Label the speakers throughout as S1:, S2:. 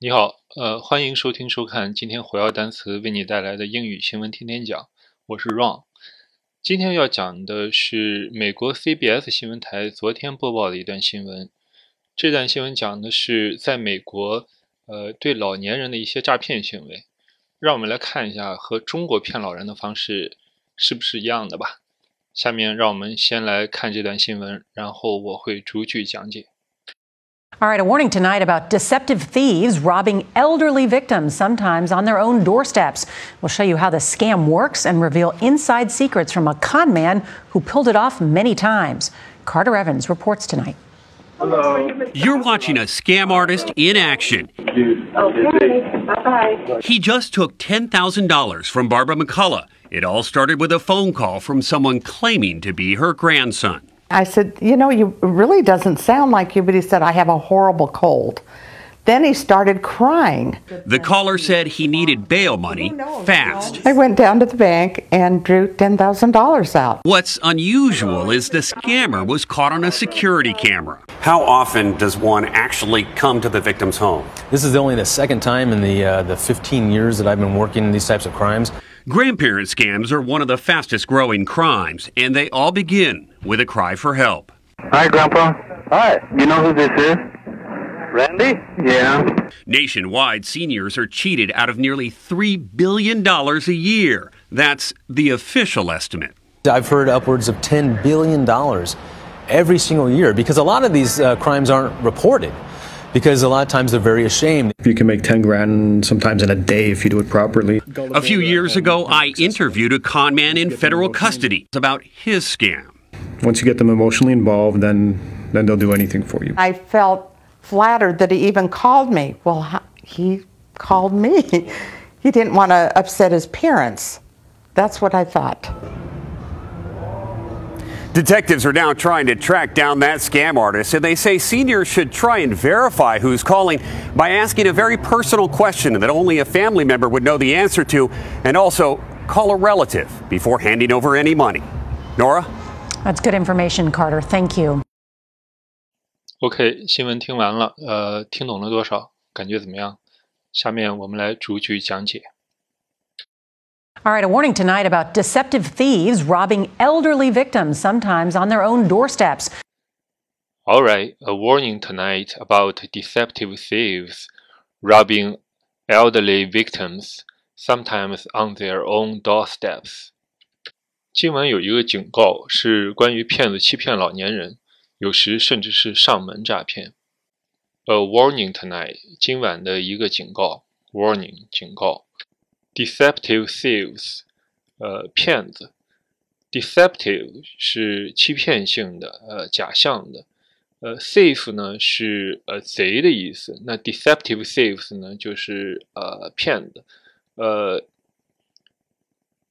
S1: 你好，呃，欢迎收听收看今天火药单词为你带来的英语新闻天天讲，我是 Ron。今天要讲的是美国 CBS 新闻台昨天播报的一段新闻。这段新闻讲的是在美国，呃，对老年人的一些诈骗行为。让我们来看一下和中国骗老人的方式是不是一样的吧。下面让我们先来看这段新闻，然后我会逐句讲解。
S2: All right, a warning tonight about deceptive thieves robbing elderly victims, sometimes on their own doorsteps. We'll show you how the scam works and reveal inside secrets from a con man who pulled it off many times. Carter Evans reports tonight.
S3: Hello.
S4: You're watching a scam artist in action.
S3: Okay, bye-bye.
S4: He just took $10,000 from Barbara McCullough. It all started with a phone call from someone claiming to be her grandson.
S5: I said, You know, you it really doesn't sound like you, but he said, I have a horrible cold. Then he started crying.
S4: The caller said he needed bail money fast.
S5: I went down to the bank and drew $10,000 out.
S4: What's unusual is the scammer was caught on a security camera.
S6: How often does one actually come to the victim's home?
S7: This is only the second time in the uh, the 15 years that I've been working in these types of crimes.
S4: Grandparent scams are one of the fastest growing crimes, and they all begin with a cry for help.
S8: Hi, Grandpa. Hi. You know who this is? Randy? Yeah.
S4: Nationwide, seniors are cheated out of nearly $3 billion a year. That's the official estimate.
S7: I've heard upwards of $10 billion every single year because a lot of these uh, crimes aren't reported because a lot of times they're very ashamed.
S9: You can make 10 grand sometimes in a day if you do it properly.
S4: A few years ago, I interviewed a con man in federal custody about his scam.
S9: Once you get them emotionally involved, then then they'll do anything for you.
S5: I felt flattered that he even called me. Well, he called me. He didn't want to upset his parents. That's what I thought.
S6: Detectives are now trying to track down that scam artist, and they say seniors should try and verify who's calling by asking a very personal question that only a family member would know the answer to, and also call a relative before handing over any money. Nora?
S2: That's good information, Carter. Thank you.
S1: OK，新闻听完了，呃，听懂了多少？感觉怎么样？下面我们来逐句讲解。
S2: All right, a warning tonight about deceptive thieves robbing elderly victims, sometimes on their own doorsteps.
S1: All right, a warning tonight about deceptive thieves robbing elderly victims, sometimes on their own doorsteps. 今晚有一个警告，是关于骗子欺骗老年人，有时甚至是上门诈骗。A warning tonight，今晚的一个警告，warning 警告。 Deceptive thieves，呃，骗子。Deceptive 是欺骗性的，呃，假象的。呃，thief 呢是呃贼的意思，那 deceptive thieves 呢就是呃骗子。呃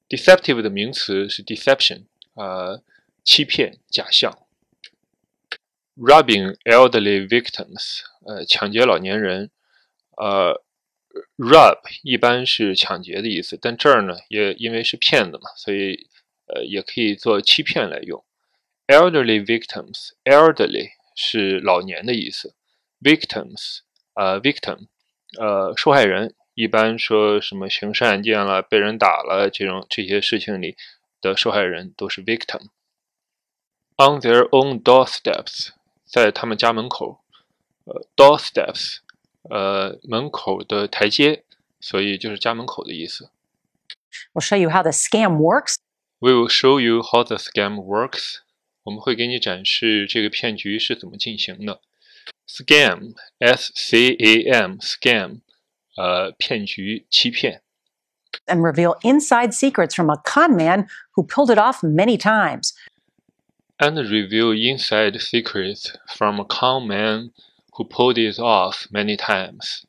S1: ，deceptive 的名词是 deception，呃，欺骗、假象。Robbing elderly victims，呃，抢劫老年人。呃，rob 一般是抢劫的意思，但这儿呢也因为是骗子嘛，所以呃也可以做欺骗来用。Elderly victims，elderly 是老年的意思，victims 呃 victim 呃受害人，一般说什么刑事案件了、被人打了这种这些事情里的受害人都是 victim。On their own doorsteps，在他们家门口，呃 doorsteps。呃，门口的台阶，所以就是家门口的意思。
S2: We'll show you how the scam works
S1: We will show you how the scam works。我们会给你展示这个骗局是怎么进行的。Scam，S C A M，scam，呃，骗局、欺骗。
S2: and reveal inside secrets from a con man who pulled it off many times.
S1: And reveal inside secrets from a con man who pulled it off many times。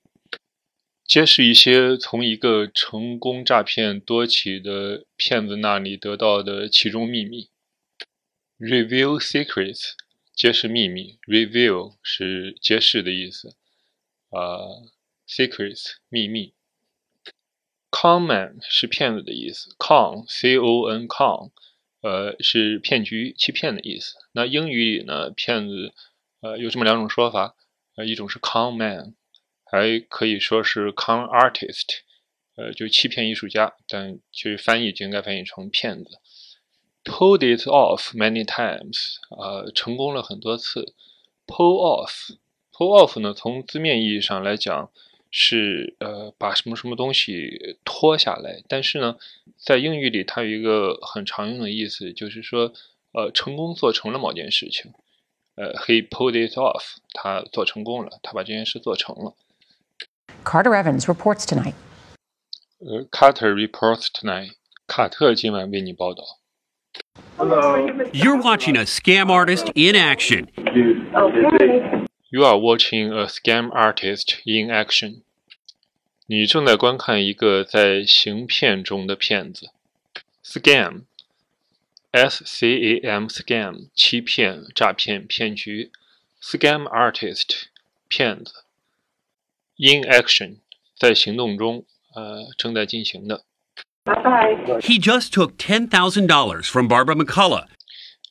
S1: 揭示一些从一个成功诈骗多起的骗子那里得到的其中秘密。Reveal secrets，揭示秘密。Reveal 是揭示的意思，呃，secrets 秘密。Con man 是骗子的意思，con c o n con，呃是骗局、欺骗的意思。那英语里呢，骗子呃有这么两种说法，呃一种是 con man，还可以说是 con artist，呃，就欺骗艺术家，但其实翻译就应该翻译成骗子。Pulled it off many times，呃，成功了很多次。Pull off，pull off 呢，从字面意义上来讲是呃把什么什么东西脱下来，但是呢，在英语里它有一个很常用的意思，就是说呃成功做成了某件事情。呃，he pulled it off，他做成功了，他把这件事做成了。
S2: Carter Evans reports tonight.
S1: 呃，Carter reports tonight. 卡特今晚为你报道。
S4: You're watching a scam artist in action.
S3: Okay.
S1: You are watching a scam artist in action. 你正在观看一个在行骗中的骗子。Scam, S C A M, scam, 欺骗、诈骗、骗局。Scam artist, 骗子。In action, 在行动中，呃，正在进行的。
S3: Bye bye.
S4: He just took $10,000 from Barbara McCullough.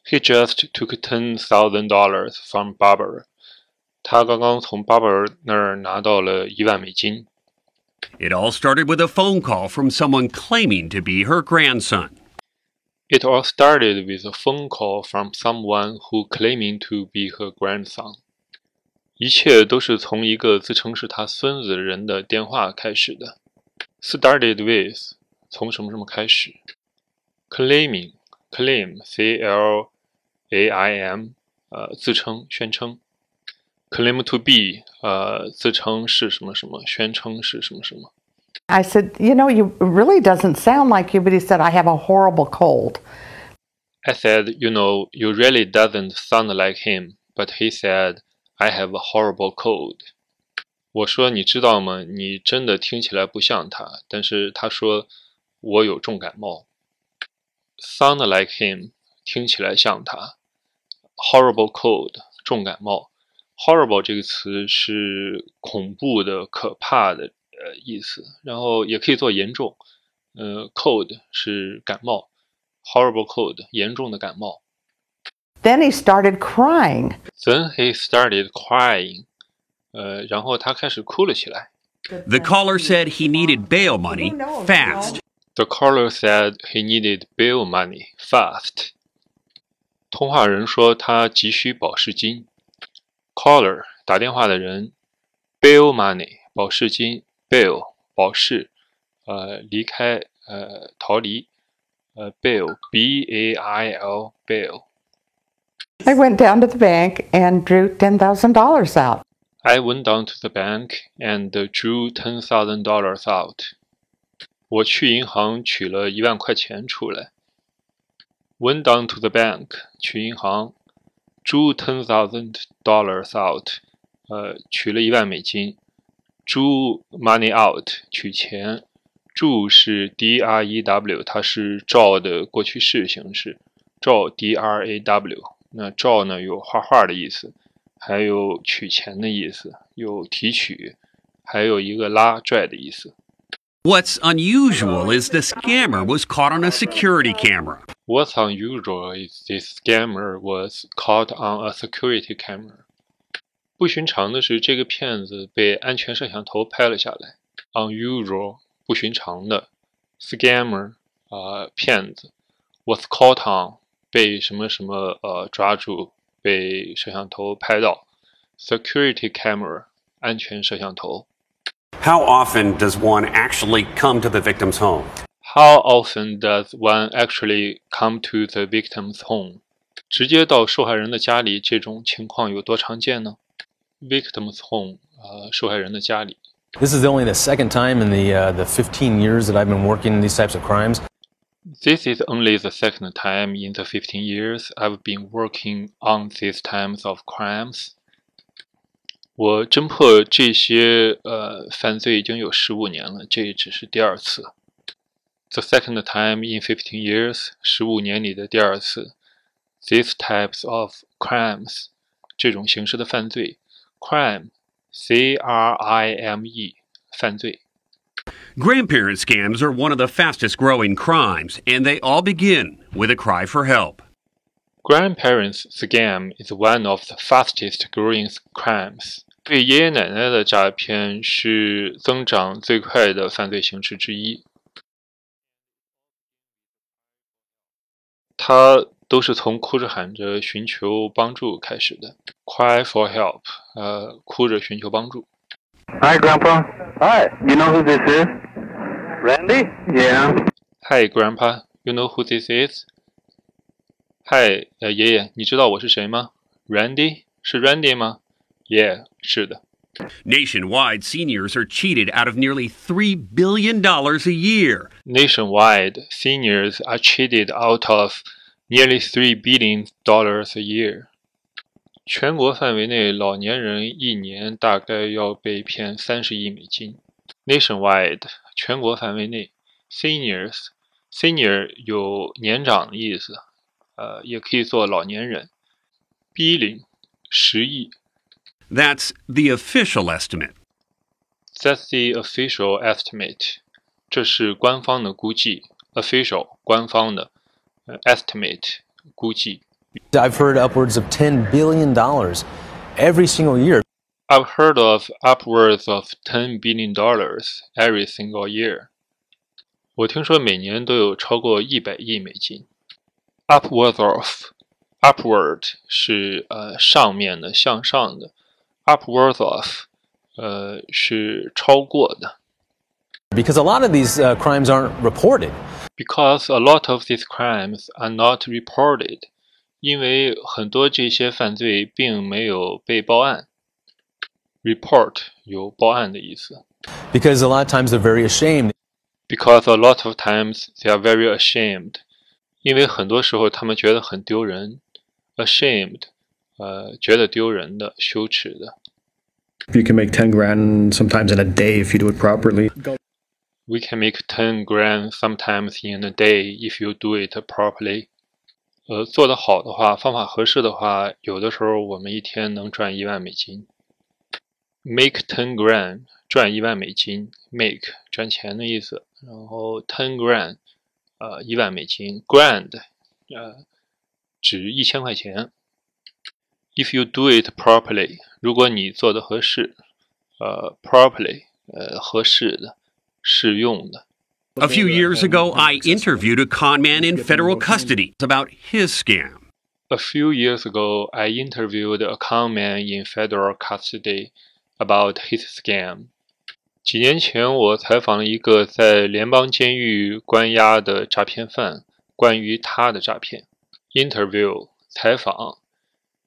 S1: He just took ten thousand dollars from Barbara. 他刚刚从 Barbara 那儿拿到了一万美金。
S4: It all started with a phone call from someone claiming to be her grandson.
S1: It all started with a phone call from someone who claiming to be her grandson. 一切都是从一个自称是他孙子的人的电话开始的。Started with 从什么什么开始？Claiming claim C L A I M 呃自称宣称。Claim to be 呃自称是什么什么，宣称是什么什么。
S5: I said, You know, you it really doesn't sound like you, but he said, I have a horrible cold.
S1: I said, you know, you really doesn't sound like him. But he said, I have a horrible cold. 我说，你知道吗？你真的听起来不像他。但是他说，我有重感冒。Sound like him，听起来像他。Horrible cold，重感冒。Horrible 这个词是恐怖的、可怕的 呃意思，然后也可以做严重。呃，cold 是感冒。horrible cold，严重的感冒。
S5: Then he started crying.
S1: Then he started crying，呃，然后他开始哭了起来。
S4: The caller said he needed bail money fast.
S1: The caller said he needed bail money fast。通话人说他急需保释金。Caller 打电话的人，bail money 保释金 Bail 保释，呃，离开，呃，逃离，呃，Bail B A I L Bail。
S5: I went down to the bank and drew ten thousand dollars out.
S1: I went down to the bank and drew ten thousand dollars out. 我去银行取了一万块钱出来。Went down to the bank 去银行，drew ten thousand dollars out，呃，取了一万美金。drew money out，取钱。drew 是 D R E W，它是 draw 的过去式形式，draw D R A W。那 draw 呢有画画的意思。还有取钱的意思，有提取，还有一个拉拽的意思。
S4: What's unusual is the scammer was caught on a security camera.
S1: What's unusual is this scammer was caught on a security camera. 不寻常的是，这个骗子被安全摄像头拍了下来。Unusual 不寻常的，scammer 啊、呃、骗子，was caught on 被什么什么呃抓住。被摄像头拍到，security camera 安全摄像头。
S6: How often does one actually come to the victim's home?
S1: How often does one actually come to the victim's home? 直接到受害人的家里，这种情况有多常见呢 ？Victim's home，呃，受害人的家里。
S7: This is only the second time in the uh, the 15 years that I've been working these types of crimes.
S1: This is only the second time in the 15 years I've been working on these types of crimes. 我侦破这些呃犯罪已经有十五年了，这只是第二次。The second time in 15 years，十五年里的第二次。These types of crimes，这种形式的犯罪 ，crime，c r i m e，犯罪。
S4: Grandparent scams are one of the fastest growing crimes, and they all begin with a cry for help.
S1: Grandparents scam is one of the fastest growing crimes. 对爷爷奶奶的诈骗是增长最快的犯罪形式之一。他都是从哭着喊着寻求帮助开始的 ，cry for help，呃，哭着寻求帮助。
S8: Hi, Grandpa. Hi. You know who this is? Randy? Yeah.
S1: Hi, Grandpa. You know who this is? Hi，呃，爷爷，你知道我是谁吗？Randy 是 Randy 吗？Yeah，是的。
S4: Nationwide, seniors are cheated out of nearly $3 billion a year.
S1: Nationwide, seniors are cheated out of nearly three billion dollars a year. 全国范围内，老年人一年大概要被骗三十亿美金。Nationwide，全国范围内，seniors，senior 有年长的意思，呃，也可以做老年人。billion，十亿
S4: That's the official estimate.
S1: ，That's the official estimate，这是官方的估计。Official，官方的，呃，estimate，估计。
S7: I've heard upwards of $10 billion every single year.
S1: I've heard of upwards of ten billion dollars every single year. 我听说每年都有超过一百亿美金。Upwards of, upward 是呃上面的向上的，upwards of 呃是超过的。
S7: Because a lot of these uh, crimes aren't reported.
S1: Because a lot of these crimes are not reported. 因为很多这些犯罪并没有被报案。Report 有报案的意思。
S7: Because a lot of times they're very ashamed.
S1: because a lot of times they are very ashamed，因为很多时候他们觉得很丢人，ashamed，呃，觉得丢人的、羞耻的。
S9: You can make 10 grand sometimes in a day if you do it properly.
S1: We can make ten grand sometimes in a day if you do it properly。 呃，做得好的话，方法合适的话，有的时候我们一天能赚一万美金。Make ten grand，赚一万美金，make 赚钱的意思。然后 ten grand，呃，一万美金，grand，呃，值一千块钱。If you do it properly，如果你做的合适，呃，properly，呃，合适的，适用的。
S4: A few years ago, I interviewed a con man in federal custody about his scam.
S1: A few years ago, I interviewed a con man in federal custody about his scam. 几年前，我采访了一个在联邦监狱关押的诈骗犯，关于他的诈骗。Interview 采访，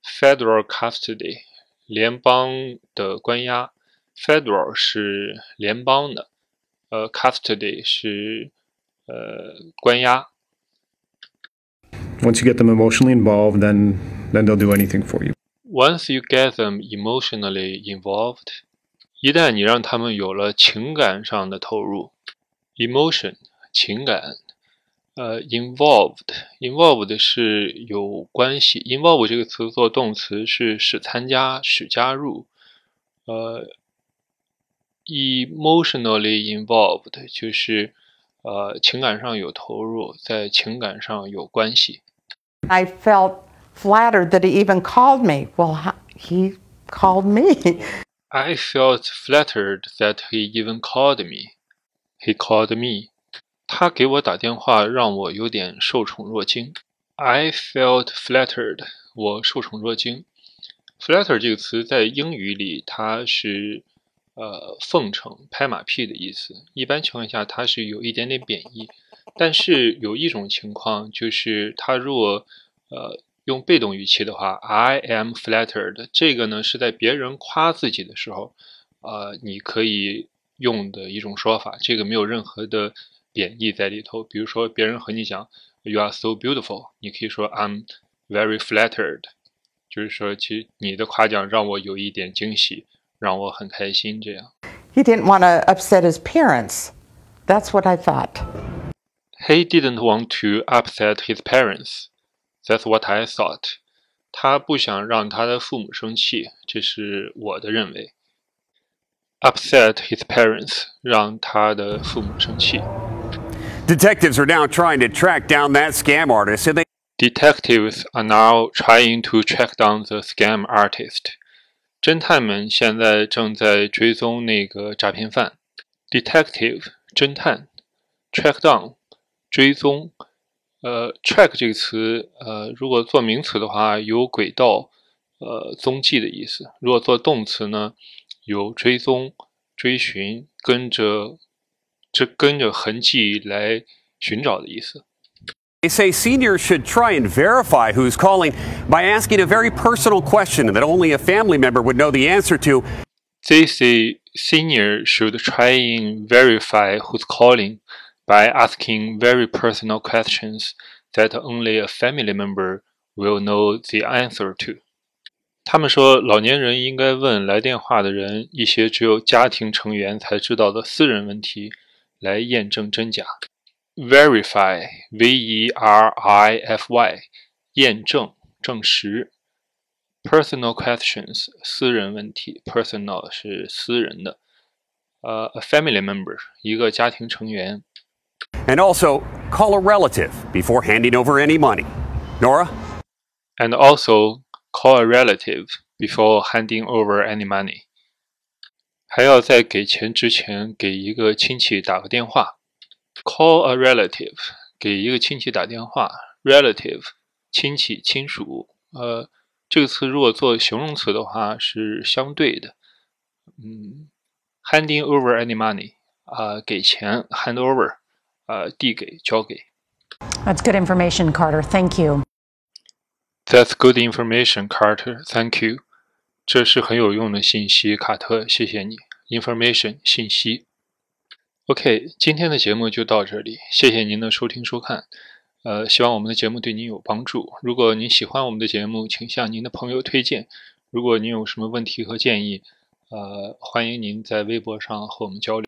S1: federal custody 联邦的关押，federal 是联邦的， 呃，custody 是呃关押。
S9: Once you get them emotionally involved, then then they'll do anything for you.
S1: Once you get them emotionally involved，一旦你让他们有了情感上的投入，emotion 情感，呃，involved，involved 是有关系，involve 这个词做动词是使参加、使加入，呃 ，emotionally involved 就是呃情感上有投入，在情感上有关系。
S5: I felt flattered that he even called me. Well, how- he called me.
S1: I felt flattered that he even called me. He called me. 他给我打电话，让我有点受宠若惊。I felt flattered. 我受宠若惊。Flatter 这个词在英语里，它是 呃奉承、拍马屁的意思。一般情况下，它是有一点点贬义。但是有一种情况，就是他如果呃用被动语气的话，I am flattered，这个呢是在别人夸自己的时候，呃，你可以用的一种说法，这个没有任何的贬义在里头。比如说别人和你讲 You are so beautiful，你可以说 I'm very flattered，就是说其实你的夸奖让我有一点惊喜，让我很开心。这样
S5: He didn't want to upset his parents. That's what I thought.
S1: He didn't want to upset his parents. That's what I thought. 他不想让他的父母生气，这是我的认为。Upset his parents，让他的父母生气。
S6: Detectives are now trying to track down that scam artist, and they
S1: Detectives are now trying to track down the scam artist. 侦探们现在正在追踪那个诈骗犯。Detective 侦探，track down 追踪。呃，track 这个词，呃，如果做名词的话，有轨道、呃踪迹的意思；如果做动词呢，有追踪、追寻、跟着这跟着痕迹来寻找的意思。
S6: They say seniors should try and verify who's calling by asking a very personal question that only a family member would know the answer to.
S1: They say seniors should try and verify who's calling by asking very personal questions that only a family member will know the answer to. 他们说，老年人应该问来电话的人一些只有家庭成员才知道的私人问题，来验证真假。 verify v e r i f y 验证证实 personal questions 私人问题 personal 是私人的呃、uh, a family member 一个家庭成员
S6: and also call a relative before handing over any money Nora
S1: and also call a relative before handing over any money 还要在给钱之前给一个亲戚打个电话 Call a relative，给一个亲戚打电话。Relative，亲戚、亲属。呃，这个词如果做形容词的话是相对的。嗯，handing over any money，啊，给钱，hand over，啊，递给、交给。
S2: That's good information, Carter. Thank you.
S1: That's good information, Carter. Thank you. 这是很有用的信息，卡特，谢谢你。Information，信息。OK，今天的节目就到这里，谢谢您的收听收看。呃，希望我们的节目对您有帮助。如果您喜欢我们的节目，请向您的朋友推荐。如果您有什么问题和建议，呃，欢迎您在微博上和我们交流。